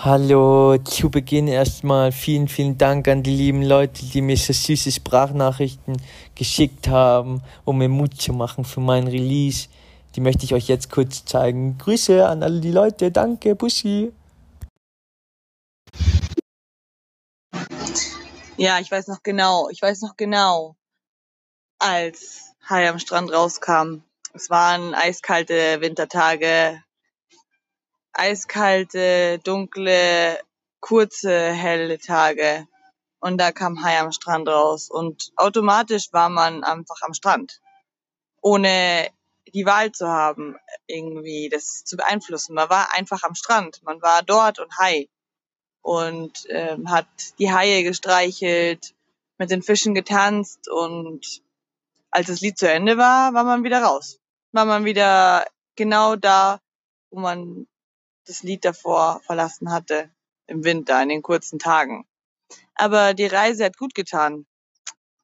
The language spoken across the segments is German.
Hallo, zu Beginn erstmal vielen, vielen Dank an die lieben Leute, die mir so süße Sprachnachrichten geschickt haben, um mir Mut zu machen für mein Release. Die möchte ich euch jetzt kurz zeigen. Grüße an alle die Leute, danke, Bussi. Ja, ich weiß noch genau, ich weiß noch genau, als Hai am Strand rauskam. Es waren eiskalte Wintertage, eiskalte, dunkle, kurze, helle Tage. Und da kam Hai am Strand raus. Und automatisch war man einfach am Strand. Ohne die Wahl zu haben, irgendwie das zu beeinflussen. Man war einfach am Strand. Man war dort und Hai. Und ähm, hat die Haie gestreichelt, mit den Fischen getanzt und als das Lied zu Ende war, war man wieder raus. War man wieder genau da, wo man das Lied davor verlassen hatte, im Winter, in den kurzen Tagen. Aber die Reise hat gut getan.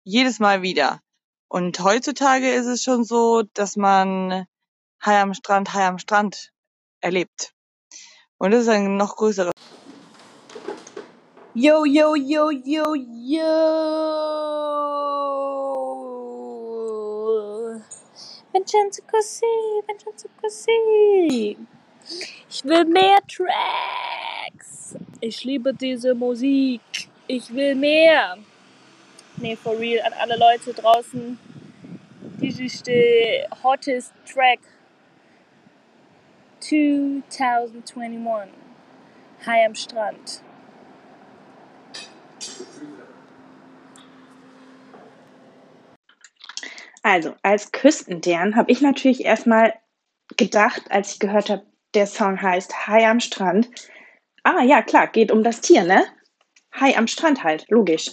Jedes Mal wieder. Und heutzutage ist es schon so, dass man Hai am Strand, Hai am Strand erlebt. Und das ist ein noch größeres. Yo, yo, yo, yo, yo. Vincenzo così, Vincenzo così. Ich will mehr Tracks. Ich liebe diese Musik. Ich will mehr. Nee, for real, an alle Leute draußen. This is the hottest track 2021. High am Strand. Also, als Küstendern habe ich natürlich erstmal gedacht, als ich gehört habe, der Song heißt Hai am Strand. Ah, ja, klar, geht um das Tier, ne? Hai am Strand halt, logisch.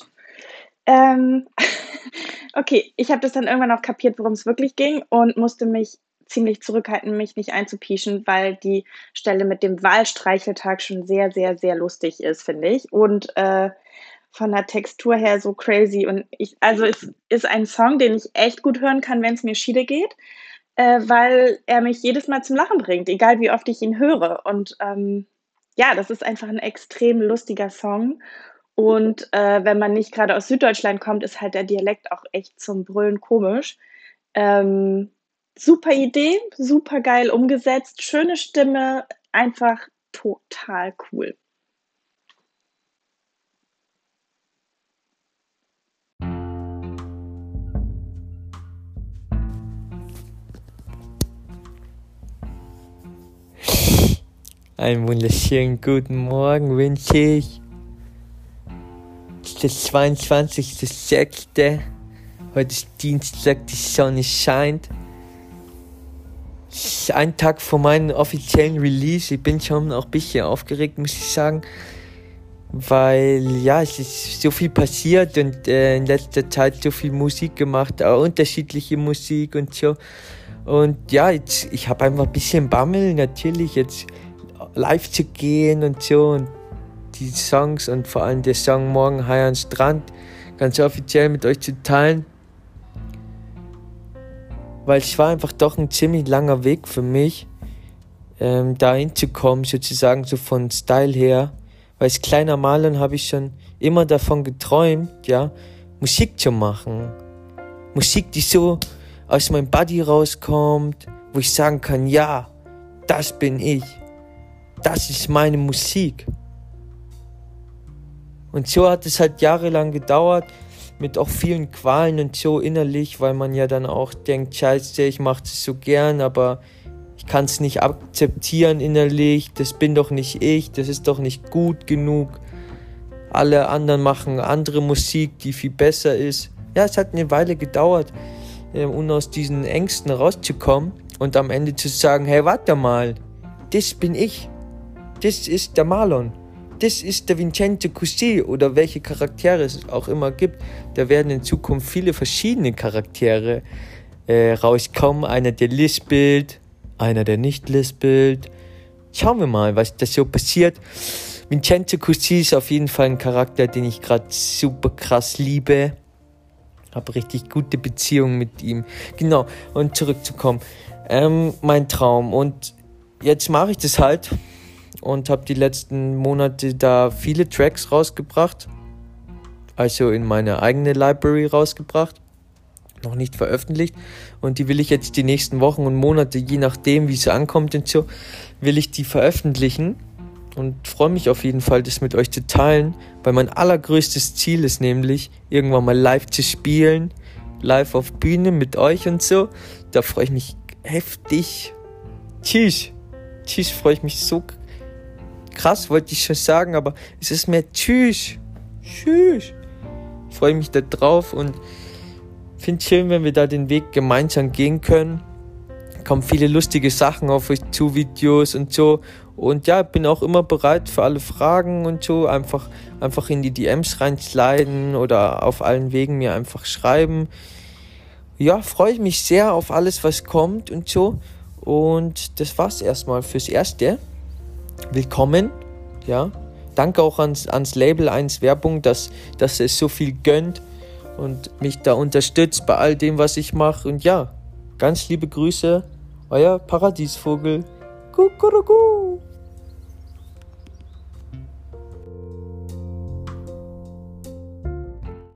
Ähm, okay, ich habe das dann irgendwann auch kapiert, worum es wirklich ging und musste mich ziemlich zurückhalten, mich nicht einzupieschen, weil die Stelle mit dem Wahlstreicheltag schon sehr, sehr, sehr lustig ist, finde ich. Und äh, von der Textur her so crazy. Und ich, also es ist ein Song, den ich echt gut hören kann, wenn es mir Schiede geht äh, weil er mich jedes Mal zum Lachen bringt, egal wie oft ich ihn höre. Und ähm, ja, das ist einfach ein extrem lustiger Song. Und äh, wenn man nicht gerade aus Süddeutschland kommt, ist halt der Dialekt auch echt zum Brüllen komisch. Ähm, super Idee, super geil umgesetzt, schöne Stimme, einfach total cool. Einen wunderschönen guten Morgen wünsche ich. Es ist der 22.06. Heute ist Dienstag, die Sonne scheint. Es ist ein Tag vor meinem offiziellen Release. Ich bin schon auch ein bisschen aufgeregt, muss ich sagen. Weil ja, es ist so viel passiert und äh, in letzter Zeit so viel Musik gemacht, auch unterschiedliche Musik und so. Und ja, jetzt, ich habe einfach ein bisschen Bammel, natürlich. Jetzt live zu gehen und so und die Songs und vor allem der Song Morgen High an Strand ganz offiziell mit euch zu teilen. Weil es war einfach doch ein ziemlich langer Weg für mich, ähm, da hinzukommen, sozusagen so von Style her. Weil als kleiner Maler habe ich schon immer davon geträumt, ja, Musik zu machen. Musik, die so aus meinem Body rauskommt, wo ich sagen kann, ja, das bin ich das ist meine Musik. Und so hat es halt jahrelang gedauert, mit auch vielen Qualen und so innerlich, weil man ja dann auch denkt, scheiße, ich mache das so gern, aber ich kann es nicht akzeptieren innerlich, das bin doch nicht ich, das ist doch nicht gut genug. Alle anderen machen andere Musik, die viel besser ist. Ja, es hat eine Weile gedauert, um aus diesen Ängsten rauszukommen und am Ende zu sagen, hey, warte mal, das bin ich das ist der Marlon, das ist der Vincenzo Cussi oder welche Charaktere es auch immer gibt. Da werden in Zukunft viele verschiedene Charaktere äh, rauskommen. Einer, der lispelt, einer, der nicht lispelt. Schauen wir mal, was da so passiert. Vincenzo Cussi ist auf jeden Fall ein Charakter, den ich gerade super krass liebe. Habe richtig gute Beziehungen mit ihm. Genau, und zurückzukommen. Ähm, mein Traum. Und jetzt mache ich das halt und habe die letzten Monate da viele Tracks rausgebracht. Also in meine eigene Library rausgebracht. Noch nicht veröffentlicht. Und die will ich jetzt die nächsten Wochen und Monate, je nachdem, wie es ankommt und so, will ich die veröffentlichen. Und freue mich auf jeden Fall, das mit euch zu teilen, weil mein allergrößtes Ziel ist nämlich, irgendwann mal live zu spielen. Live auf Bühne mit euch und so. Da freue ich mich heftig. Tschüss. Tschüss, freue ich mich so krass, wollte ich schon sagen, aber es ist mehr Tschüss. Tschüss. Ich freue mich da drauf und finde schön, wenn wir da den Weg gemeinsam gehen können. Kommen viele lustige Sachen auf euch zu, Videos und so. Und ja, bin auch immer bereit für alle Fragen und so. Einfach, einfach in die DMs reinsliden oder auf allen Wegen mir einfach schreiben. Ja, freue ich mich sehr auf alles, was kommt und so. Und das war's erstmal fürs Erste. Willkommen, ja. Danke auch ans, ans Label 1 Werbung, dass, dass es so viel gönnt und mich da unterstützt bei all dem, was ich mache. Und ja, ganz liebe Grüße, euer Paradiesvogel. Kuckuckuck.